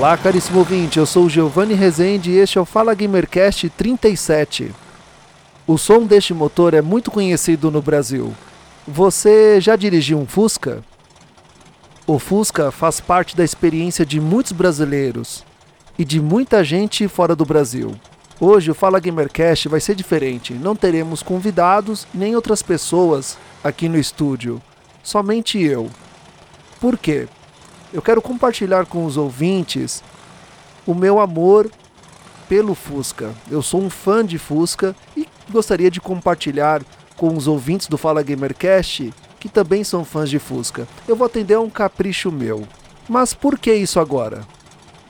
Olá, caríssimo ouvinte, eu sou o Giovanni Rezende e este é o Fala Gamercast 37. O som deste motor é muito conhecido no Brasil. Você já dirigiu um Fusca? O Fusca faz parte da experiência de muitos brasileiros e de muita gente fora do Brasil. Hoje o Fala Gamercast vai ser diferente. Não teremos convidados nem outras pessoas aqui no estúdio, somente eu. Por quê? Eu quero compartilhar com os ouvintes o meu amor pelo Fusca. Eu sou um fã de Fusca e gostaria de compartilhar com os ouvintes do Fala Gamercast que também são fãs de Fusca. Eu vou atender a um capricho meu. Mas por que isso agora?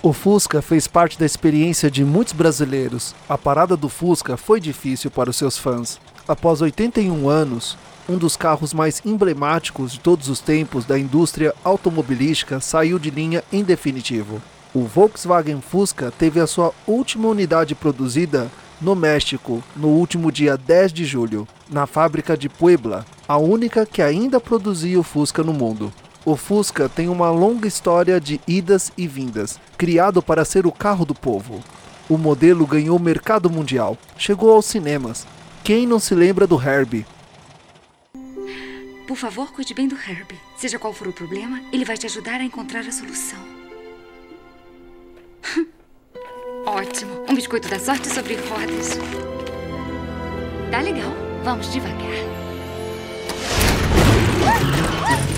O Fusca fez parte da experiência de muitos brasileiros. A parada do Fusca foi difícil para os seus fãs. Após 81 anos, um dos carros mais emblemáticos de todos os tempos da indústria automobilística, saiu de linha em definitivo. O Volkswagen Fusca teve a sua última unidade produzida no México no último dia 10 de julho, na fábrica de Puebla, a única que ainda produzia o Fusca no mundo. O Fusca tem uma longa história de idas e vindas, criado para ser o carro do povo. O modelo ganhou mercado mundial, chegou aos cinemas. Quem não se lembra do Herbie, por favor, cuide bem do Herb. Seja qual for o problema, ele vai te ajudar a encontrar a solução. Ótimo. Um biscoito da sorte sobre rodas. Tá legal. Vamos devagar. Fusca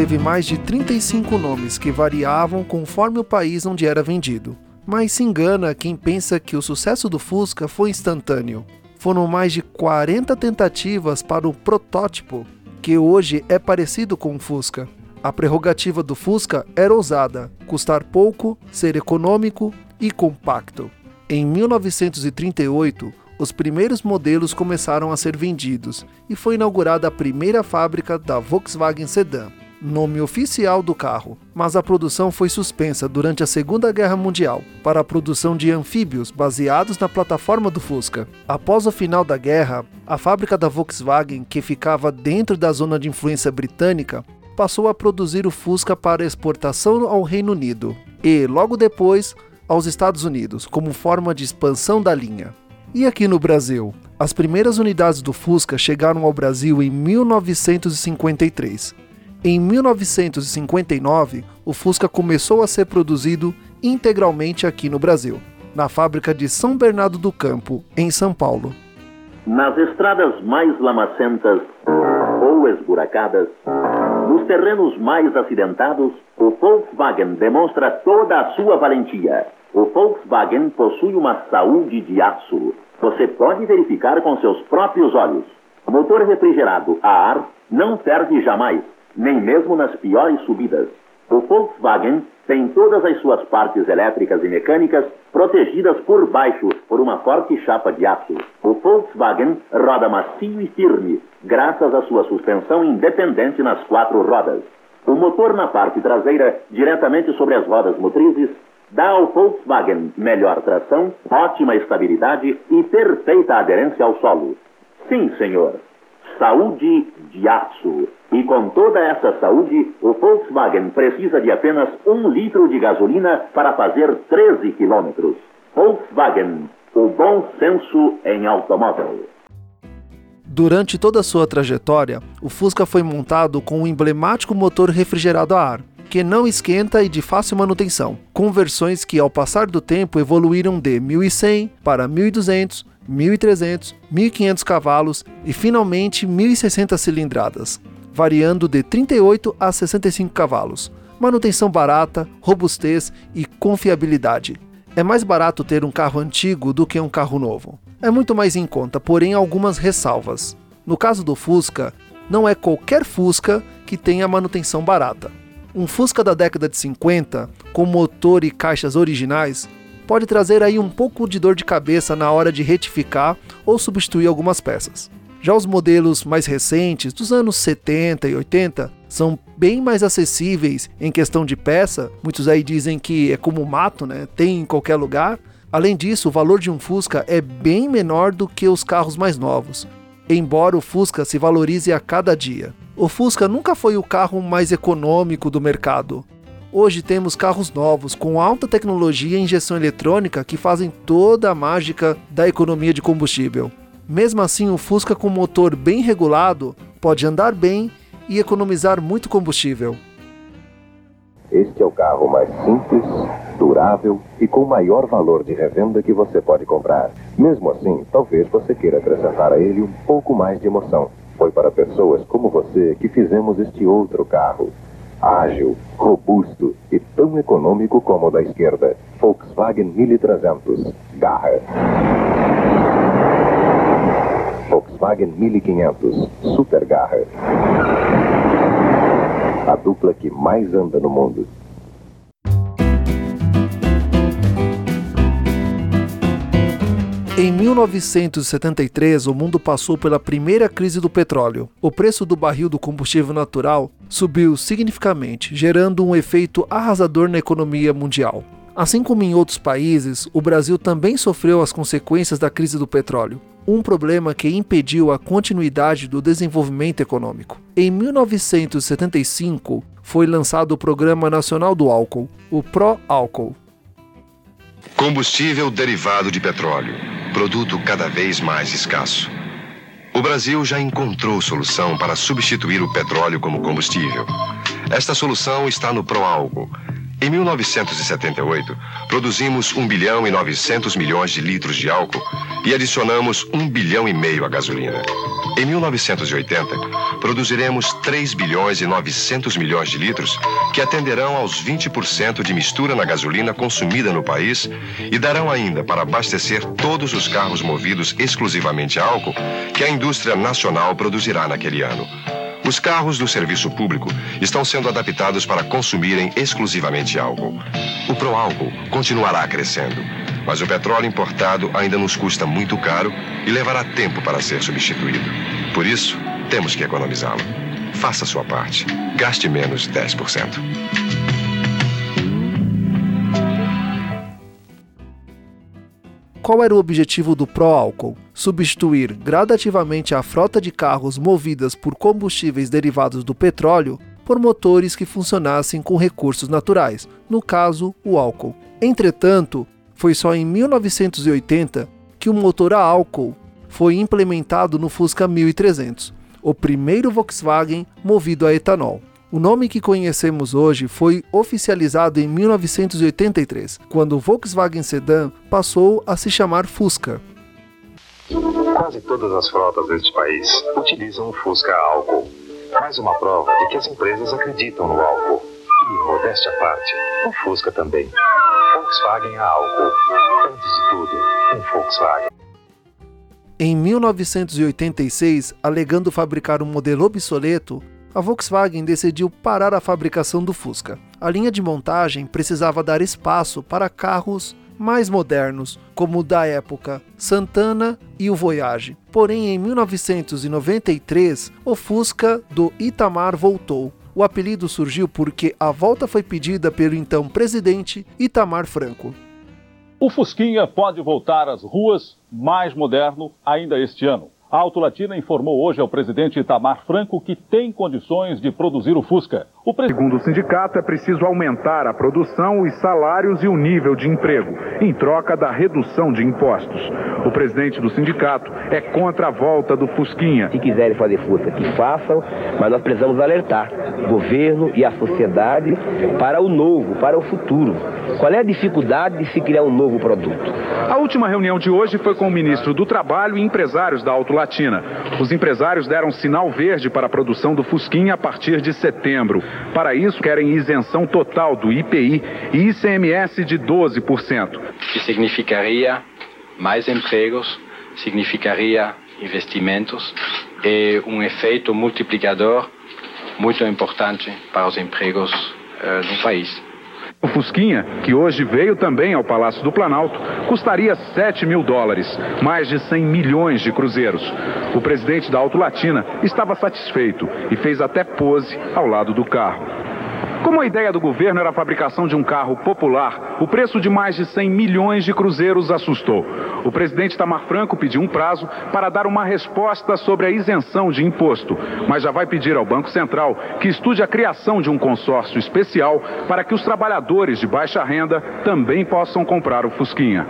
teve mais de 35 nomes que variavam conforme o país onde era vendido. Mas se engana quem pensa que o sucesso do Fusca foi instantâneo. Foram mais de 40 tentativas para o protótipo, que hoje é parecido com o Fusca. A prerrogativa do Fusca era ousada: custar pouco, ser econômico e compacto. Em 1938, os primeiros modelos começaram a ser vendidos e foi inaugurada a primeira fábrica da Volkswagen Sedan, nome oficial do carro, mas a produção foi suspensa durante a Segunda Guerra Mundial para a produção de anfíbios baseados na plataforma do Fusca. Após o final da guerra, a fábrica da Volkswagen, que ficava dentro da zona de influência britânica, passou a produzir o Fusca para exportação ao Reino Unido e, logo depois, aos Estados Unidos, como forma de expansão da linha. E aqui no Brasil? As primeiras unidades do Fusca chegaram ao Brasil em 1953. Em 1959, o Fusca começou a ser produzido integralmente aqui no Brasil, na fábrica de São Bernardo do Campo, em São Paulo. Nas estradas mais lamacentas ou esburacadas, nos terrenos mais acidentados, o Volkswagen demonstra toda a sua valentia o Volkswagen possui uma saúde de aço. Você pode verificar com seus próprios olhos. Motor refrigerado a ar não perde jamais, nem mesmo nas piores subidas. O Volkswagen tem todas as suas partes elétricas e mecânicas protegidas por baixo por uma forte chapa de aço. O Volkswagen roda macio e firme, graças à sua suspensão independente nas quatro rodas. O motor na parte traseira, diretamente sobre as rodas motrizes, dá ao Volkswagen melhor tração, ótima estabilidade e perfeita aderência ao solo. Sim, senhor. Saúde de aço. E com toda essa saúde, o Volkswagen precisa de apenas um litro de gasolina para fazer 13 quilômetros. Volkswagen, o bom senso em automóvel. Durante toda a sua trajetória, o Fusca foi montado com um emblemático motor refrigerado a ar, que não esquenta e de fácil manutenção, com versões que ao passar do tempo evoluíram de 1100 para 1200, 1300, 1500 cavalos e finalmente 1060 cilindradas, variando de 38 a 65 cavalos. Manutenção barata, robustez e confiabilidade. É mais barato ter um carro antigo do que um carro novo. É muito mais em conta, porém algumas ressalvas. No caso do Fusca, não é qualquer Fusca que tenha manutenção barata. Um Fusca da década de 50, com motor e caixas originais, pode trazer aí um pouco de dor de cabeça na hora de retificar ou substituir algumas peças. Já os modelos mais recentes, dos anos 70 e 80, são bem mais acessíveis em questão de peça. Muitos aí dizem que é como mato, né? Tem em qualquer lugar. Além disso, o valor de um Fusca é bem menor do que os carros mais novos, embora o Fusca se valorize a cada dia. O Fusca nunca foi o carro mais econômico do mercado. Hoje temos carros novos com alta tecnologia e injeção eletrônica que fazem toda a mágica da economia de combustível. Mesmo assim, o Fusca com motor bem regulado pode andar bem e economizar muito combustível. Este é o carro mais simples, durável e com maior valor de revenda que você pode comprar. Mesmo assim, talvez você queira acrescentar a ele um pouco mais de emoção. Foi para pessoas como você que fizemos este outro carro. Ágil, robusto e tão econômico como o da esquerda. Volkswagen 1300. Garra. Volkswagen 1500. Super Garra. A dupla que mais anda no mundo. Em 1973, o mundo passou pela primeira crise do petróleo. O preço do barril do combustível natural subiu significativamente, gerando um efeito arrasador na economia mundial. Assim como em outros países, o Brasil também sofreu as consequências da crise do petróleo, um problema que impediu a continuidade do desenvolvimento econômico. Em 1975, foi lançado o Programa Nacional do Álcool, o Pró-Álcool. Combustível derivado de petróleo produto cada vez mais escasso. O Brasil já encontrou solução para substituir o petróleo como combustível. Esta solução está no Proalgo. Em 1978, produzimos 1 bilhão e 900 milhões de litros de álcool e adicionamos 1 bilhão e meio à gasolina. Em 1980, produziremos 3 bilhões e 900 milhões de litros, que atenderão aos 20% de mistura na gasolina consumida no país e darão ainda para abastecer todos os carros movidos exclusivamente a álcool que a indústria nacional produzirá naquele ano. Os carros do serviço público estão sendo adaptados para consumirem exclusivamente álcool. O Proálcool continuará crescendo, mas o petróleo importado ainda nos custa muito caro e levará tempo para ser substituído. Por isso, temos que economizá-lo. Faça sua parte. Gaste menos 10%. Qual era o objetivo do Proálcool? Substituir gradativamente a frota de carros movidas por combustíveis derivados do petróleo por motores que funcionassem com recursos naturais, no caso, o álcool. Entretanto, foi só em 1980 que o motor a álcool foi implementado no Fusca 1300, o primeiro Volkswagen movido a etanol. O nome que conhecemos hoje foi oficializado em 1983, quando o Volkswagen Sedan passou a se chamar Fusca. Quase todas as frotas deste país utilizam o Fusca álcool. Mais uma prova de que as empresas acreditam no álcool. E, modéstia à parte, o Fusca também. Volkswagen a álcool. Antes de tudo, um Volkswagen. Em 1986, alegando fabricar um modelo obsoleto, a Volkswagen decidiu parar a fabricação do Fusca. A linha de montagem precisava dar espaço para carros mais modernos, como o da época Santana e o Voyage. Porém, em 1993, o Fusca do Itamar voltou. O apelido surgiu porque a volta foi pedida pelo então presidente Itamar Franco. O Fusquinha pode voltar às ruas mais moderno ainda este ano. A Latina informou hoje ao presidente Itamar Franco que tem condições de produzir o Fusca. O Segundo o sindicato, é preciso aumentar a produção, os salários e o nível de emprego, em troca da redução de impostos. O presidente do sindicato é contra a volta do Fusquinha. Se quiserem fazer Fusca, que façam, mas nós precisamos alertar o governo e a sociedade para o novo, para o futuro. Qual é a dificuldade de se criar um novo produto? A última reunião de hoje foi com o ministro do Trabalho e empresários da Auto Latina. Os empresários deram sinal verde para a produção do Fusquinha a partir de setembro. Para isso, querem isenção total do IPI e ICMS de 12%. Que significaria mais empregos, significaria investimentos e um efeito multiplicador muito importante para os empregos uh, no país. O Fusquinha, que hoje veio também ao Palácio do Planalto, custaria 7 mil dólares, mais de 100 milhões de cruzeiros. O presidente da Auto Latina estava satisfeito e fez até pose ao lado do carro. Como a ideia do governo era a fabricação de um carro popular, o preço de mais de 100 milhões de cruzeiros assustou. O presidente Tamar Franco pediu um prazo para dar uma resposta sobre a isenção de imposto, mas já vai pedir ao Banco Central que estude a criação de um consórcio especial para que os trabalhadores de baixa renda também possam comprar o Fusquinha.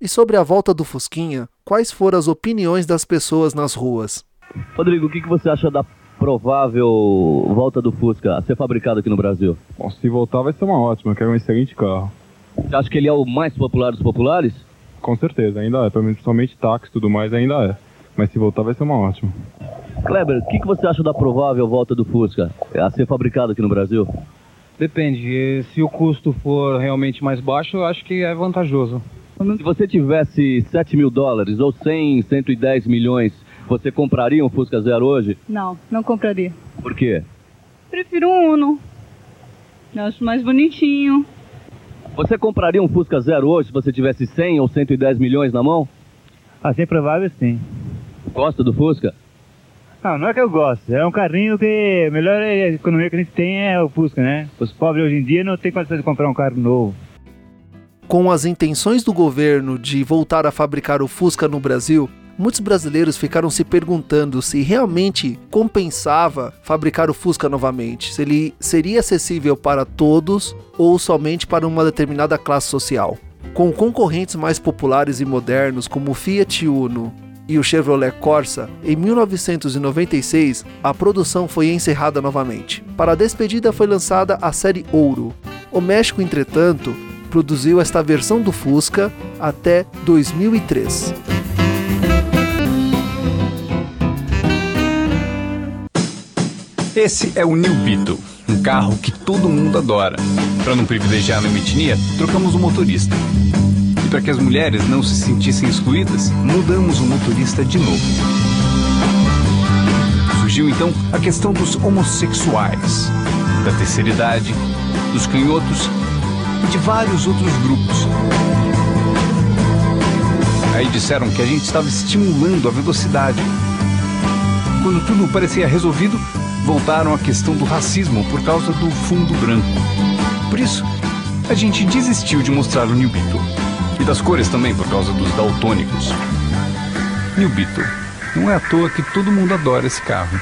E sobre a volta do Fusquinha, quais foram as opiniões das pessoas nas ruas? Rodrigo, o que você acha da provável volta do Fusca a ser fabricado aqui no Brasil? Bom, se voltar vai ser uma ótima, que é um excelente carro. Você acha que ele é o mais popular dos populares? Com certeza, ainda é. Principalmente táxi e tudo mais, ainda é. Mas se voltar vai ser uma ótima. Kleber, o que, que você acha da provável volta do Fusca a ser fabricado aqui no Brasil? Depende. Se o custo for realmente mais baixo, eu acho que é vantajoso. Se você tivesse 7 mil dólares ou 100, 110 milhões, você compraria um Fusca Zero hoje? Não, não compraria. Por quê? Prefiro um Uno. Eu acho mais bonitinho. Você compraria um Fusca Zero hoje se você tivesse 100 ou 110 milhões na mão? Assim provável sim. Gosta do Fusca? Não, não é que eu gosto. É um carrinho que a melhor economia que a gente tem é o Fusca, né? Os pobres hoje em dia não têm condição de comprar um carro novo. Com as intenções do governo de voltar a fabricar o Fusca no Brasil, muitos brasileiros ficaram se perguntando se realmente compensava fabricar o Fusca novamente, se ele seria acessível para todos ou somente para uma determinada classe social. Com concorrentes mais populares e modernos como o Fiat Uno e o Chevrolet Corsa, em 1996 a produção foi encerrada novamente. Para a despedida foi lançada a série Ouro. O México, entretanto, produziu esta versão do Fusca até 2003. Esse é o New Beetle, um carro que todo mundo adora. Para não privilegiar nenhuma etnia, trocamos o motorista. E para que as mulheres não se sentissem excluídas, mudamos o motorista de novo. Surgiu então a questão dos homossexuais, da terceira idade, dos canhotos e de vários outros grupos. Aí disseram que a gente estava estimulando a velocidade. Quando tudo parecia resolvido, voltaram à questão do racismo por causa do fundo branco. Por isso, a gente desistiu de mostrar o New Beetle. E das cores também por causa dos daltônicos. New Beetle. Não é à toa que todo mundo adora esse carro.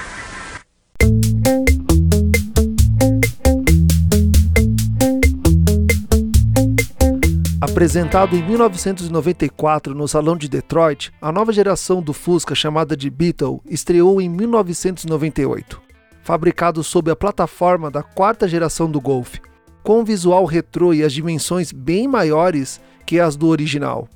Apresentado em 1994 no Salão de Detroit, a nova geração do Fusca chamada de Beetle estreou em 1998 fabricado sob a plataforma da quarta geração do Golf, com visual retrô e as dimensões bem maiores que as do original.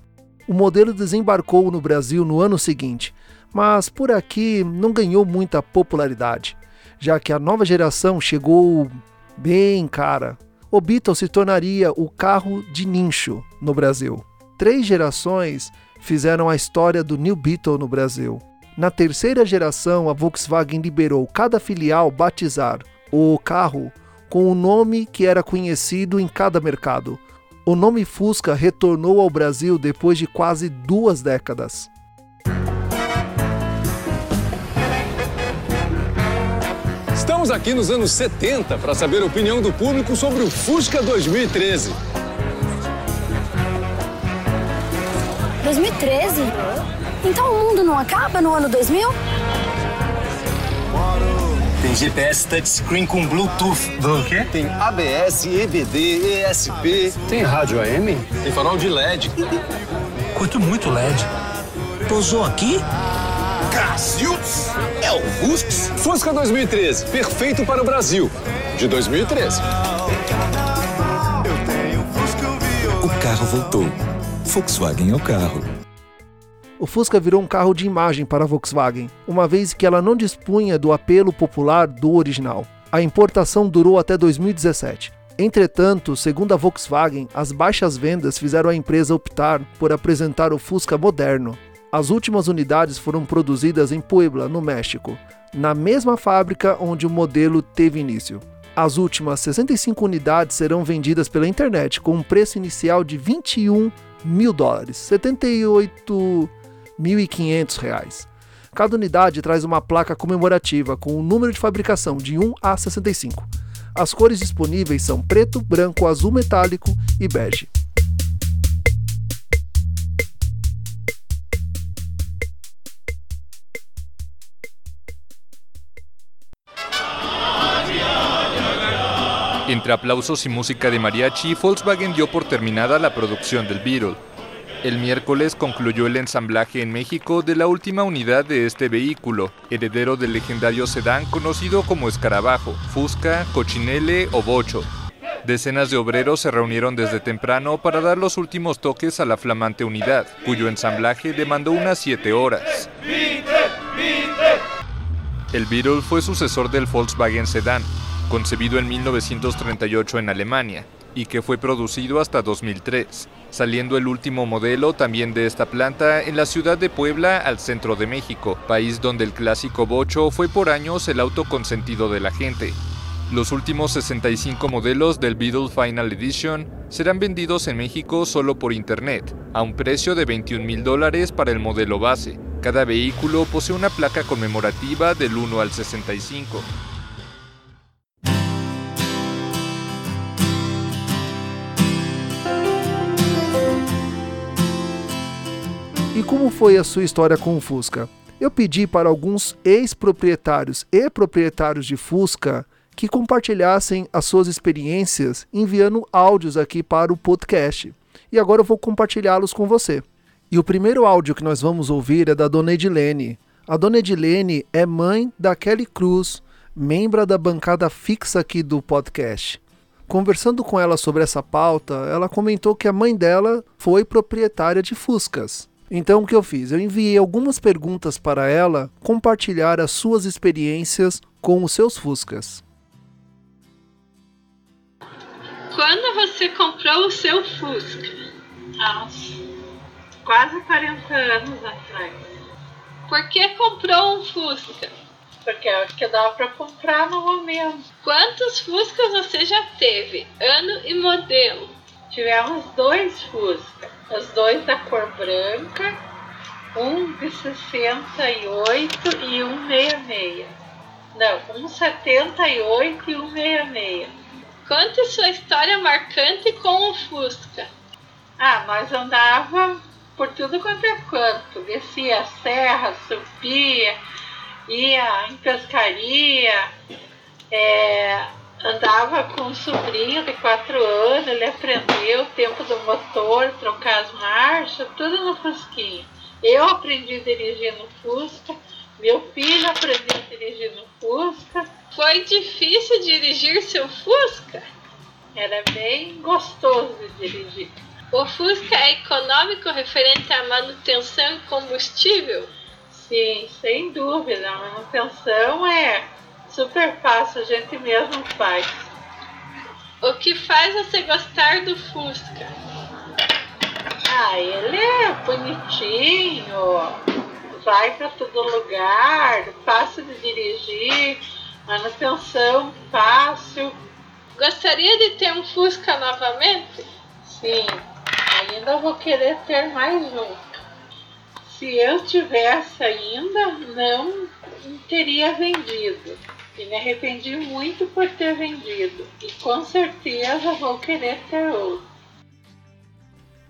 O modelo desembarcou no Brasil no ano seguinte, mas por aqui não ganhou muita popularidade, já que a nova geração chegou bem cara. O Beetle se tornaria o carro de nicho no Brasil. Três gerações fizeram a história do New Beetle no Brasil. Na terceira geração, a Volkswagen liberou cada filial batizar o carro com o nome que era conhecido em cada mercado. O nome Fusca retornou ao Brasil depois de quase duas décadas. Estamos aqui nos anos 70 para saber a opinião do público sobre o Fusca 2013. 2013? Então o mundo não acaba no ano 2000? Tem GPS touchscreen com Bluetooth. Do quê? Tem ABS, EBD, ESP. Tem rádio AM? Tem farol de LED. Curto muito LED. Pousou aqui? Cacildes! É o Fusca. Fusca 2013, perfeito para o Brasil. De 2013. O carro voltou. Volkswagen é o carro. O Fusca virou um carro de imagem para a Volkswagen, uma vez que ela não dispunha do apelo popular do original. A importação durou até 2017. Entretanto, segundo a Volkswagen, as baixas vendas fizeram a empresa optar por apresentar o Fusca moderno. As últimas unidades foram produzidas em Puebla, no México, na mesma fábrica onde o modelo teve início. As últimas 65 unidades serão vendidas pela internet com um preço inicial de 21 mil dólares, 78 1.500 reais. Cada unidade traz uma placa comemorativa com o número de fabricação de 1 a 65. As cores disponíveis são preto, branco, azul metálico e bege. Entre aplausos y música de mariachi, Volkswagen dio por terminada la producción del Beetle. El miércoles concluyó el ensamblaje en México de la última unidad de este vehículo, heredero del legendario sedán conocido como Escarabajo, Fusca, Cochinele o Bocho. Decenas de obreros se reunieron desde temprano para dar los últimos toques a la flamante unidad, cuyo ensamblaje demandó unas 7 horas. El Beetle fue sucesor del Volkswagen Sedán, concebido en 1938 en Alemania y que fue producido hasta 2003, saliendo el último modelo también de esta planta en la ciudad de Puebla al centro de México, país donde el clásico bocho fue por años el auto consentido de la gente. Los últimos 65 modelos del Beetle Final Edition serán vendidos en México solo por internet, a un precio de 21 mil dólares para el modelo base. Cada vehículo posee una placa conmemorativa del 1 al 65. E como foi a sua história com o Fusca? Eu pedi para alguns ex-proprietários e proprietários de Fusca que compartilhassem as suas experiências enviando áudios aqui para o podcast. E agora eu vou compartilhá-los com você. E o primeiro áudio que nós vamos ouvir é da dona Edilene. A dona Edilene é mãe da Kelly Cruz, membro da bancada fixa aqui do podcast. Conversando com ela sobre essa pauta, ela comentou que a mãe dela foi proprietária de Fuscas. Então o que eu fiz? Eu enviei algumas perguntas para ela compartilhar as suas experiências com os seus Fuscas. Quando você comprou o seu Fusca? Há uns quase 40 anos atrás. Por que comprou um Fusca? Porque é o que dava para comprar no momento. Quantos Fuscas você já teve? Ano e modelo? Tivemos dois Fusca os dois da cor branca, um de 68 e um 66. Não, um 78 e um 66. Conte sua história marcante com o Fusca. Ah, nós andava por tudo quanto é canto. Descia a serra, subia, ia em pescaria, é, andava com um sobrinho de quatro anos, ele aprendeu o tempo do motor, trocar as marchas, tudo no Fusquinha. Eu aprendi a dirigir no Fusca, meu filho aprendeu a dirigir no Fusca. Foi difícil dirigir seu Fusca? Era bem gostoso de dirigir. O Fusca é econômico referente à manutenção e combustível? Sim, sem dúvida. A manutenção é super fácil, a gente mesmo faz. O que faz você gostar do Fusca? Ah, ele é bonitinho, vai para todo lugar, fácil de dirigir, manutenção fácil. Gostaria de ter um Fusca novamente? Sim, ainda vou querer ter mais um. Se eu tivesse ainda, não teria vendido. E me arrependi muito por ter vendido. E com certeza vou querer ter outro.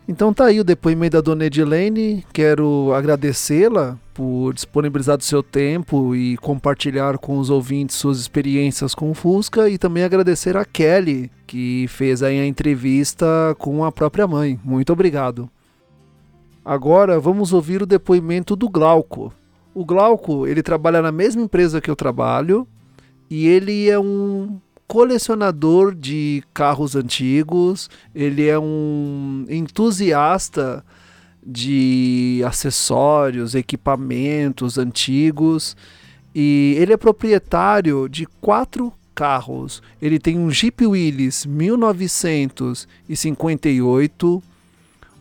Então tá aí o depoimento da dona Edilene. Quero agradecê-la por disponibilizar do seu tempo e compartilhar com os ouvintes suas experiências com o Fusca e também agradecer a Kelly, que fez aí a entrevista com a própria mãe. Muito obrigado. Agora vamos ouvir o depoimento do Glauco. O Glauco, ele trabalha na mesma empresa que eu trabalho e ele é um colecionador de carros antigos, ele é um entusiasta de acessórios, equipamentos antigos e ele é proprietário de quatro carros. Ele tem um Jeep Willys 1958,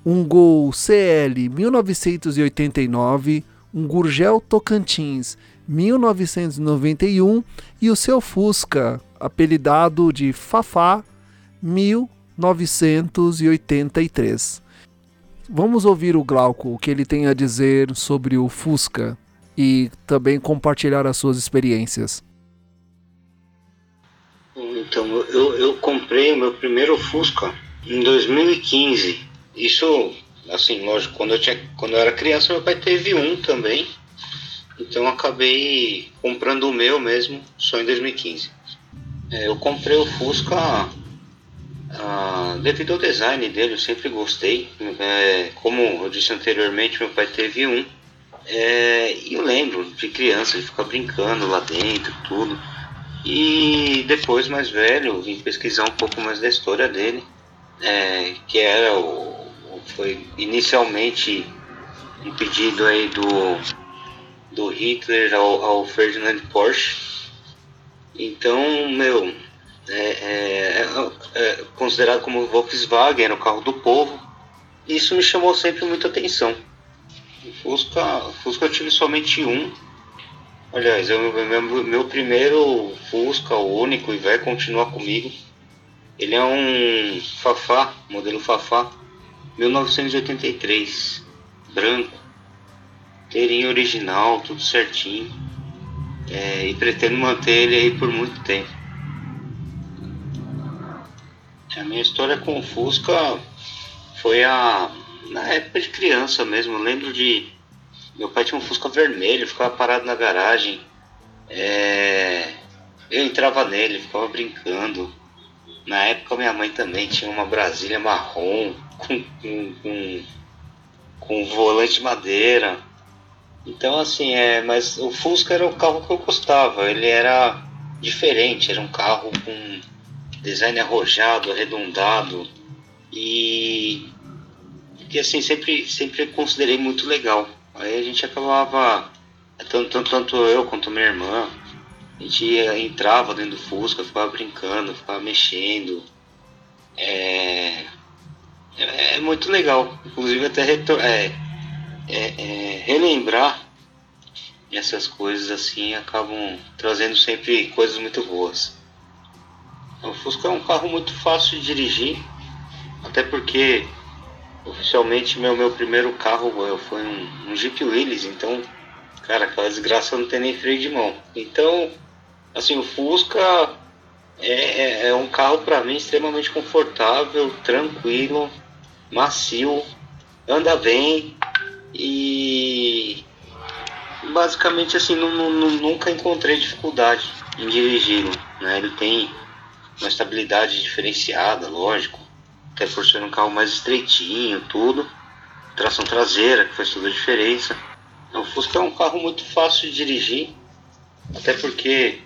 um Gol CL 1989, um Gurgel Tocantins 1991 e o seu Fusca, apelidado de Fafá 1983. Vamos ouvir o Glauco, o que ele tem a dizer sobre o Fusca e também compartilhar as suas experiências. Então, eu, eu comprei o meu primeiro Fusca em 2015. Isso, assim, lógico, quando eu, tinha, quando eu era criança, meu pai teve um também. Então acabei comprando o meu mesmo só em 2015. É, eu comprei o Fusca ah, devido ao design dele, eu sempre gostei. É, como eu disse anteriormente, meu pai teve um. É, e eu lembro de criança, de ficar brincando lá dentro, tudo. E depois, mais velho, vim pesquisar um pouco mais da história dele, é, que era o, foi inicialmente um pedido aí do do Hitler ao, ao Ferdinand Porsche. Então, meu, é, é, é, é considerado como Volkswagen, era o carro do povo. Isso me chamou sempre muita atenção. O Fusca, Fusca eu tive somente um. Aliás, eu, meu, meu primeiro Fusca, o único, e vai continuar comigo. Ele é um Fafá, modelo Fafá, 1983, branco inteirinho original, tudo certinho. É, e pretendo manter ele aí por muito tempo. A minha história com o Fusca foi a na época de criança mesmo. Eu lembro de meu pai tinha um Fusca vermelho, ficava parado na garagem. É, eu entrava nele, ficava brincando. Na época minha mãe também tinha uma Brasília marrom com, com, com, com volante madeira. Então, assim, é, mas o Fusca era o carro que eu gostava. Ele era diferente, era um carro com design arrojado, arredondado e que assim sempre sempre considerei muito legal. Aí a gente acabava tanto, tanto, tanto eu quanto minha irmã, a gente ia, entrava dentro do Fusca, ficava brincando, ficava mexendo. É, é, é muito legal. Inclusive até retor é, é, é, relembrar essas coisas assim acabam trazendo sempre coisas muito boas. O Fusca é um carro muito fácil de dirigir, até porque oficialmente meu, meu primeiro carro foi um, um Jeep Willys, então, cara, aquela desgraça não tem nem freio de mão. Então, assim, o Fusca é, é, é um carro para mim extremamente confortável, tranquilo, macio, anda bem, e basicamente assim não, não, nunca encontrei dificuldade em dirigi-lo. Né? Ele tem uma estabilidade diferenciada, lógico, até por ser um carro mais estreitinho, tudo. Tração traseira, que faz toda a diferença. O Fusca é um carro muito fácil de dirigir, até porque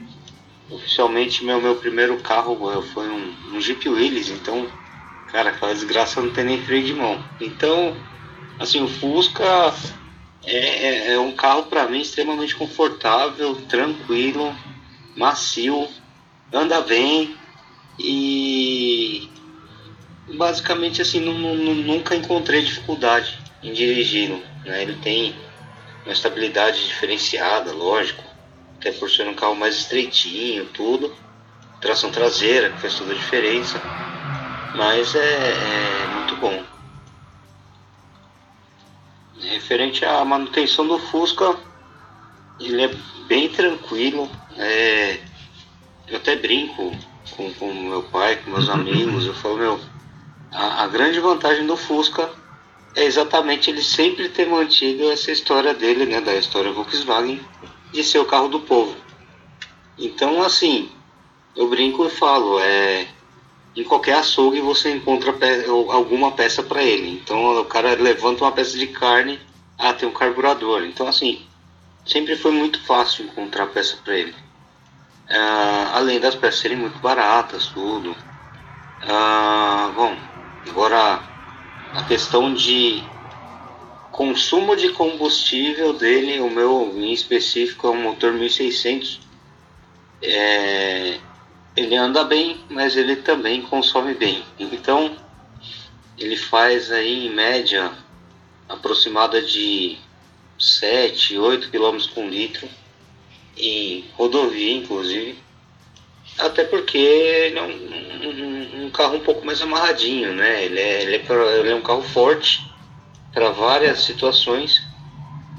oficialmente meu, meu primeiro carro foi um, um Jeep Willys, então, cara, aquela desgraça não tem nem freio de mão. Então, Assim, o Fusca é, é, é um carro para mim extremamente confortável, tranquilo, macio, anda bem e basicamente assim não, não, nunca encontrei dificuldade em dirigi-lo. Né? Ele tem uma estabilidade diferenciada, lógico, até por ser um carro mais estreitinho, tudo, tração traseira que faz toda a diferença, mas é, é muito bom. Referente à manutenção do Fusca, ele é bem tranquilo. É, eu até brinco com, com meu pai, com meus amigos. Eu falo, meu, a, a grande vantagem do Fusca é exatamente ele sempre ter mantido essa história dele, né, da história Volkswagen, de ser o carro do povo. Então, assim, eu brinco e falo, é, em qualquer açougue você encontra pe alguma peça para ele. Então, o cara levanta uma peça de carne, ah, tem um carburador. Então, assim, sempre foi muito fácil encontrar peça para ele. Ah, além das peças serem muito baratas, tudo. Ah, bom, agora a questão de consumo de combustível dele, o meu em específico é um motor 1600. É, ele anda bem, mas ele também consome bem. Então, ele faz aí em média aproximada de 7, 8 km por litro em rodovia, inclusive. Até porque ele é um, um, um, carro um pouco mais amarradinho, né? Ele é, ele é, ele é um carro forte para várias situações,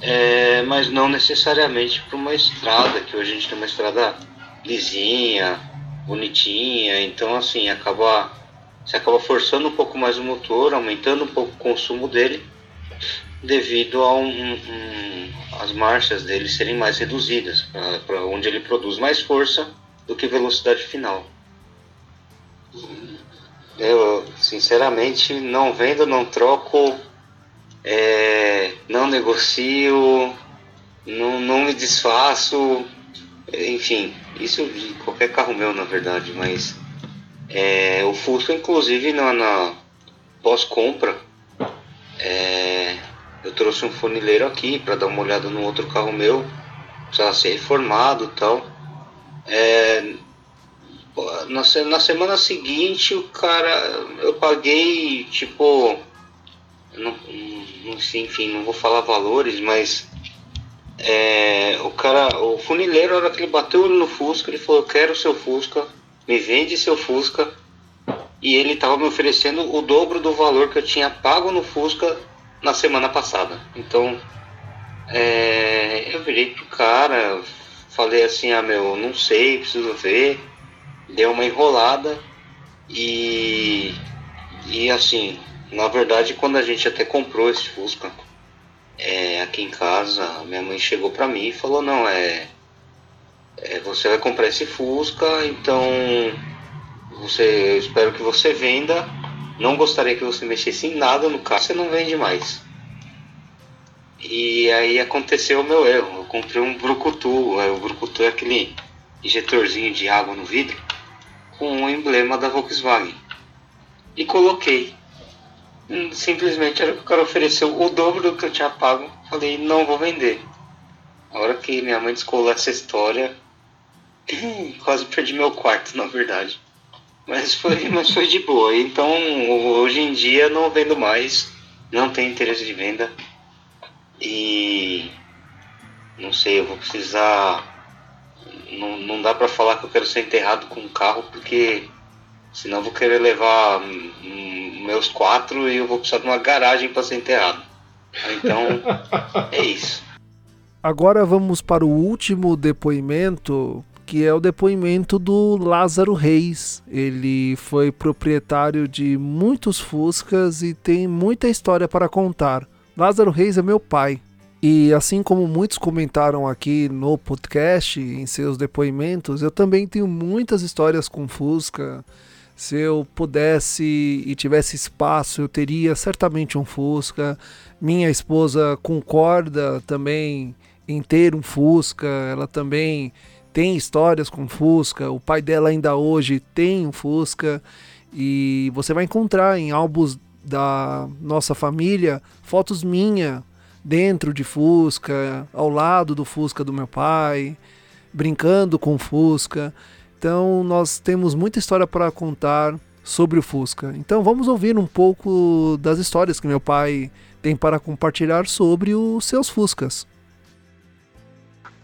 é, mas não necessariamente para uma estrada, que hoje a gente tem uma estrada lisinha, bonitinha, então assim, acaba, você acaba forçando um pouco mais o motor, aumentando um pouco o consumo dele, devido a um, um, as marchas dele serem mais reduzidas, para onde ele produz mais força do que velocidade final. Eu, sinceramente, não vendo, não troco, é, não negocio, não, não me desfaço, enfim, isso de qualquer carro meu, na verdade, mas é, o Fusca, inclusive, na, na pós-compra, é, eu trouxe um funileiro aqui para dar uma olhada no outro carro meu, precisava ser reformado e tal. É, na, na semana seguinte, o cara, eu paguei tipo, não, não, enfim, não vou falar valores, mas é, o cara, o funileiro, na hora que ele bateu no Fusca, ele falou: Quero o seu Fusca, me vende seu Fusca. E ele estava me oferecendo o dobro do valor que eu tinha pago no Fusca na semana passada. Então, é, eu virei pro cara, falei assim: Ah, meu, não sei, preciso ver. Deu uma enrolada e, e assim, na verdade, quando a gente até comprou esse Fusca, é, aqui em casa, minha mãe chegou para mim e falou: Não, é, é, Você vai comprar esse Fusca, então você, eu espero que você venda. Não gostaria que você mexesse em nada no carro, você não vende mais. E aí aconteceu o meu erro. Eu comprei um Brucutu. É, o Brucutu é aquele injetorzinho de água no vidro com o emblema da Volkswagen. E coloquei simplesmente era que o cara ofereceu o dobro do que eu tinha pago. Falei, não vou vender. A hora que minha mãe descolou essa história, quase perdi meu quarto, na verdade. Mas foi, mas foi de boa. Então, hoje em dia, não vendo mais. Não tenho interesse de venda. E. Não sei, eu vou precisar. Não, não dá pra falar que eu quero ser enterrado com um carro, porque Senão eu vou querer levar hum, meus quatro e eu vou precisar de uma garagem para ser enterrado. Então, é isso. Agora vamos para o último depoimento, que é o depoimento do Lázaro Reis. Ele foi proprietário de muitos Fuscas e tem muita história para contar. Lázaro Reis é meu pai. E assim como muitos comentaram aqui no podcast, em seus depoimentos, eu também tenho muitas histórias com Fusca se eu pudesse e tivesse espaço, eu teria certamente um Fusca. Minha esposa concorda também em ter um Fusca, ela também tem histórias com Fusca. O pai dela ainda hoje tem um Fusca e você vai encontrar em álbuns da nossa família fotos minha dentro de Fusca, ao lado do Fusca do meu pai, brincando com Fusca. Então nós temos muita história para contar sobre o Fusca. Então vamos ouvir um pouco das histórias que meu pai tem para compartilhar sobre os seus Fuscas.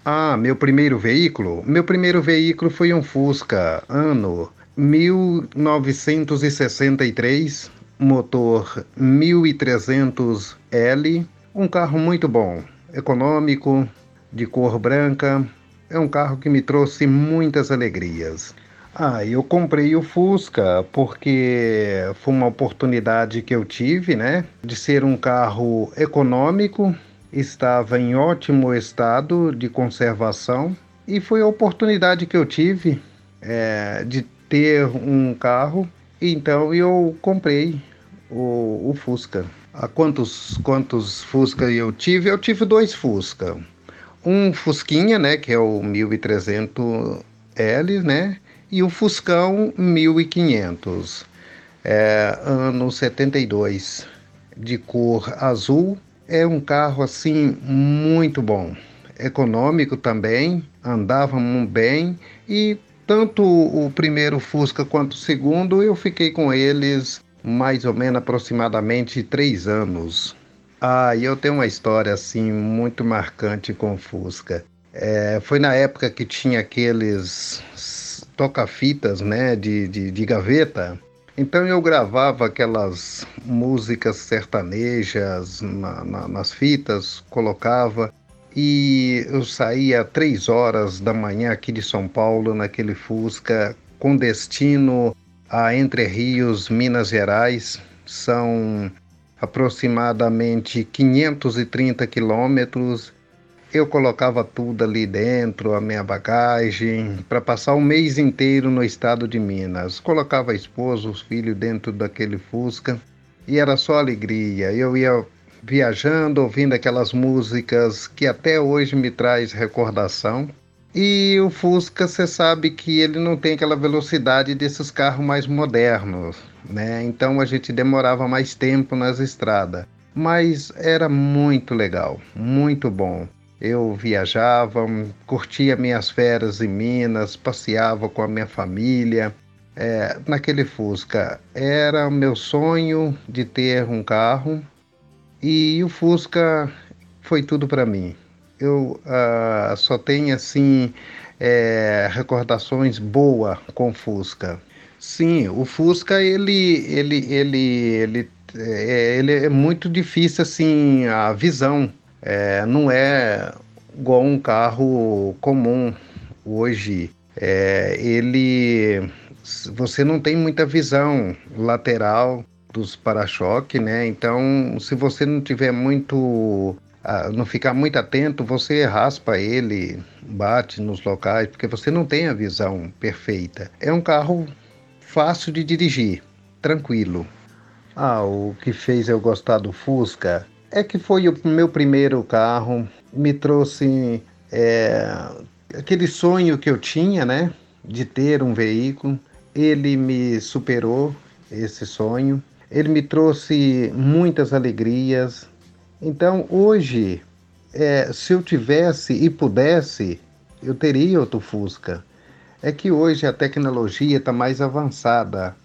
Ah, meu primeiro veículo? Meu primeiro veículo foi um Fusca, ano 1963, motor 1300L, um carro muito bom, econômico, de cor branca, é um carro que me trouxe muitas alegrias. Ah, eu comprei o Fusca porque foi uma oportunidade que eu tive, né? De ser um carro econômico, estava em ótimo estado de conservação e foi a oportunidade que eu tive é, de ter um carro, então eu comprei o, o Fusca. A quantos, quantos Fusca eu tive? Eu tive dois Fusca. Um Fusquinha, né, que é o 1300L, né, e o Fuscão 1500, é, ano 72, de cor azul. É um carro assim muito bom, econômico também, andava bem e tanto o primeiro Fusca quanto o segundo eu fiquei com eles mais ou menos aproximadamente três anos. Ah, e eu tenho uma história assim muito marcante com o Fusca. É, foi na época que tinha aqueles toca-fitas, né, de, de, de gaveta. Então eu gravava aquelas músicas sertanejas na, na, nas fitas, colocava e eu saía três horas da manhã aqui de São Paulo naquele Fusca com destino a Entre Rios, Minas Gerais. São aproximadamente 530 quilômetros eu colocava tudo ali dentro, a minha bagagem, para passar o mês inteiro no estado de Minas. Colocava a esposa, os filhos dentro daquele Fusca e era só alegria. Eu ia viajando, ouvindo aquelas músicas que até hoje me traz recordação. E o Fusca, você sabe que ele não tem aquela velocidade desses carros mais modernos, né? Então a gente demorava mais tempo nas estradas. Mas era muito legal, muito bom. Eu viajava, curtia minhas férias em Minas, passeava com a minha família. É, naquele Fusca era o meu sonho de ter um carro e o Fusca foi tudo para mim. Eu uh, só tenho assim é, recordações boas com Fusca. Sim, o Fusca ele ele ele ele é, ele é muito difícil assim a visão é, não é igual um carro comum hoje. É, ele, você não tem muita visão lateral dos para-choque, né? Então, se você não tiver muito, não ficar muito atento, você raspa ele, bate nos locais, porque você não tem a visão perfeita. É um carro fácil de dirigir, tranquilo. Ah, o que fez eu gostar do Fusca é que foi o meu primeiro carro, me trouxe é, aquele sonho que eu tinha, né, de ter um veículo. Ele me superou esse sonho. Ele me trouxe muitas alegrias. Então, hoje, é, se eu tivesse e pudesse, eu teria outro Fusca. É que hoje a tecnologia está mais avançada,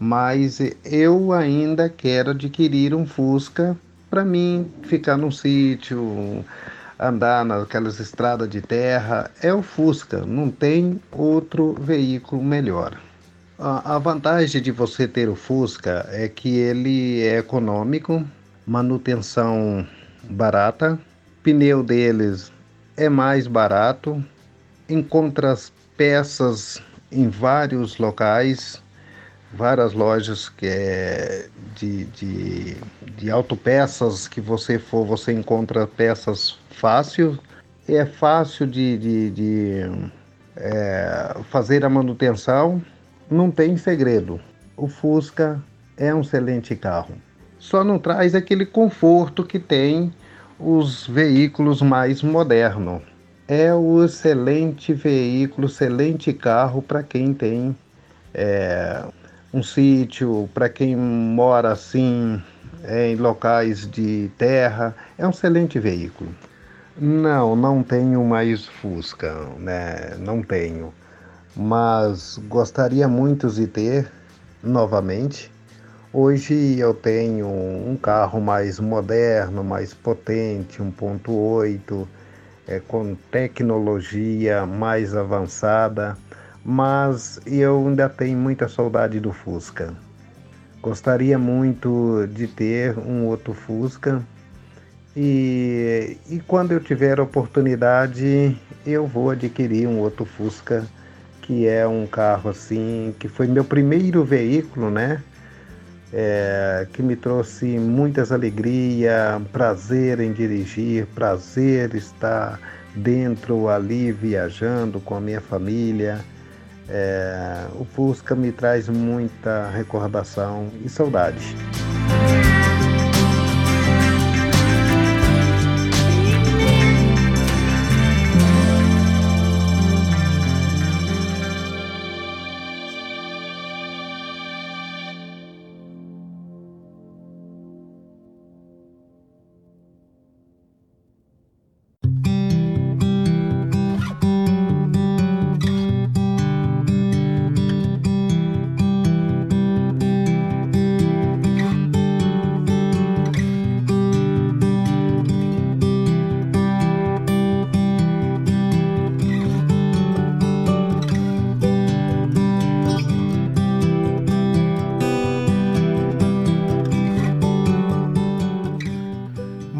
mas eu ainda quero adquirir um Fusca para mim, ficar num sítio, andar naquelas estradas de terra, é o Fusca, não tem outro veículo melhor. A vantagem de você ter o Fusca é que ele é econômico, manutenção barata, pneu deles é mais barato, encontra peças em vários locais, várias lojas que é de, de, de autopeças que você for, você encontra peças fácil. É fácil de, de, de é, fazer a manutenção, não tem segredo. O Fusca é um excelente carro. Só não traz aquele conforto que tem os veículos mais modernos. É o excelente veículo, excelente carro para quem tem é, um sítio, para quem mora assim em locais de terra, é um excelente veículo. Não, não tenho mais Fusca, né? Não tenho. Mas gostaria muito de ter novamente. Hoje eu tenho um carro mais moderno, mais potente, 1.8, é, com tecnologia mais avançada mas eu ainda tenho muita saudade do Fusca. Gostaria muito de ter um outro Fusca e, e quando eu tiver a oportunidade eu vou adquirir um outro Fusca que é um carro assim que foi meu primeiro veículo, né? É, que me trouxe muitas alegrias, prazer em dirigir, prazer estar dentro ali viajando com a minha família. É, o Fusca me traz muita recordação e saudade.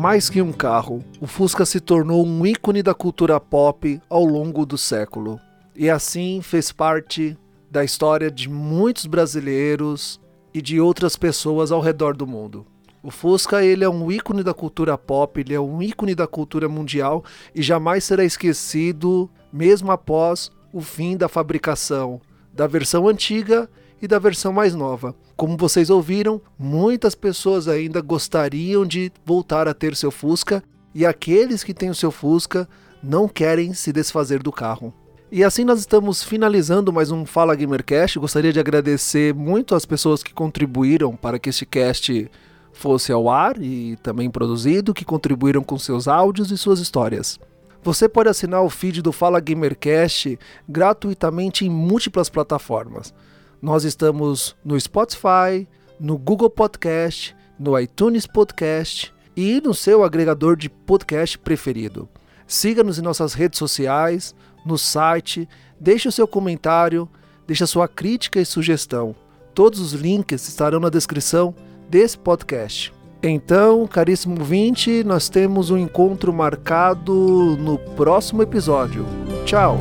Mais que um carro, o Fusca se tornou um ícone da cultura pop ao longo do século. E assim fez parte da história de muitos brasileiros e de outras pessoas ao redor do mundo. O Fusca ele é um ícone da cultura pop, ele é um ícone da cultura mundial e jamais será esquecido mesmo após o fim da fabricação da versão antiga e da versão mais nova. Como vocês ouviram, muitas pessoas ainda gostariam de voltar a ter seu Fusca e aqueles que têm o seu Fusca não querem se desfazer do carro. E assim nós estamos finalizando mais um Fala Gamercast. Gostaria de agradecer muito às pessoas que contribuíram para que este cast fosse ao ar e também produzido, que contribuíram com seus áudios e suas histórias. Você pode assinar o feed do Fala Gamercast gratuitamente em múltiplas plataformas. Nós estamos no Spotify, no Google Podcast, no iTunes Podcast e no seu agregador de podcast preferido. Siga-nos em nossas redes sociais, no site, deixe o seu comentário, deixe a sua crítica e sugestão. Todos os links estarão na descrição desse podcast. Então, caríssimo ouvinte, nós temos um encontro marcado no próximo episódio. Tchau!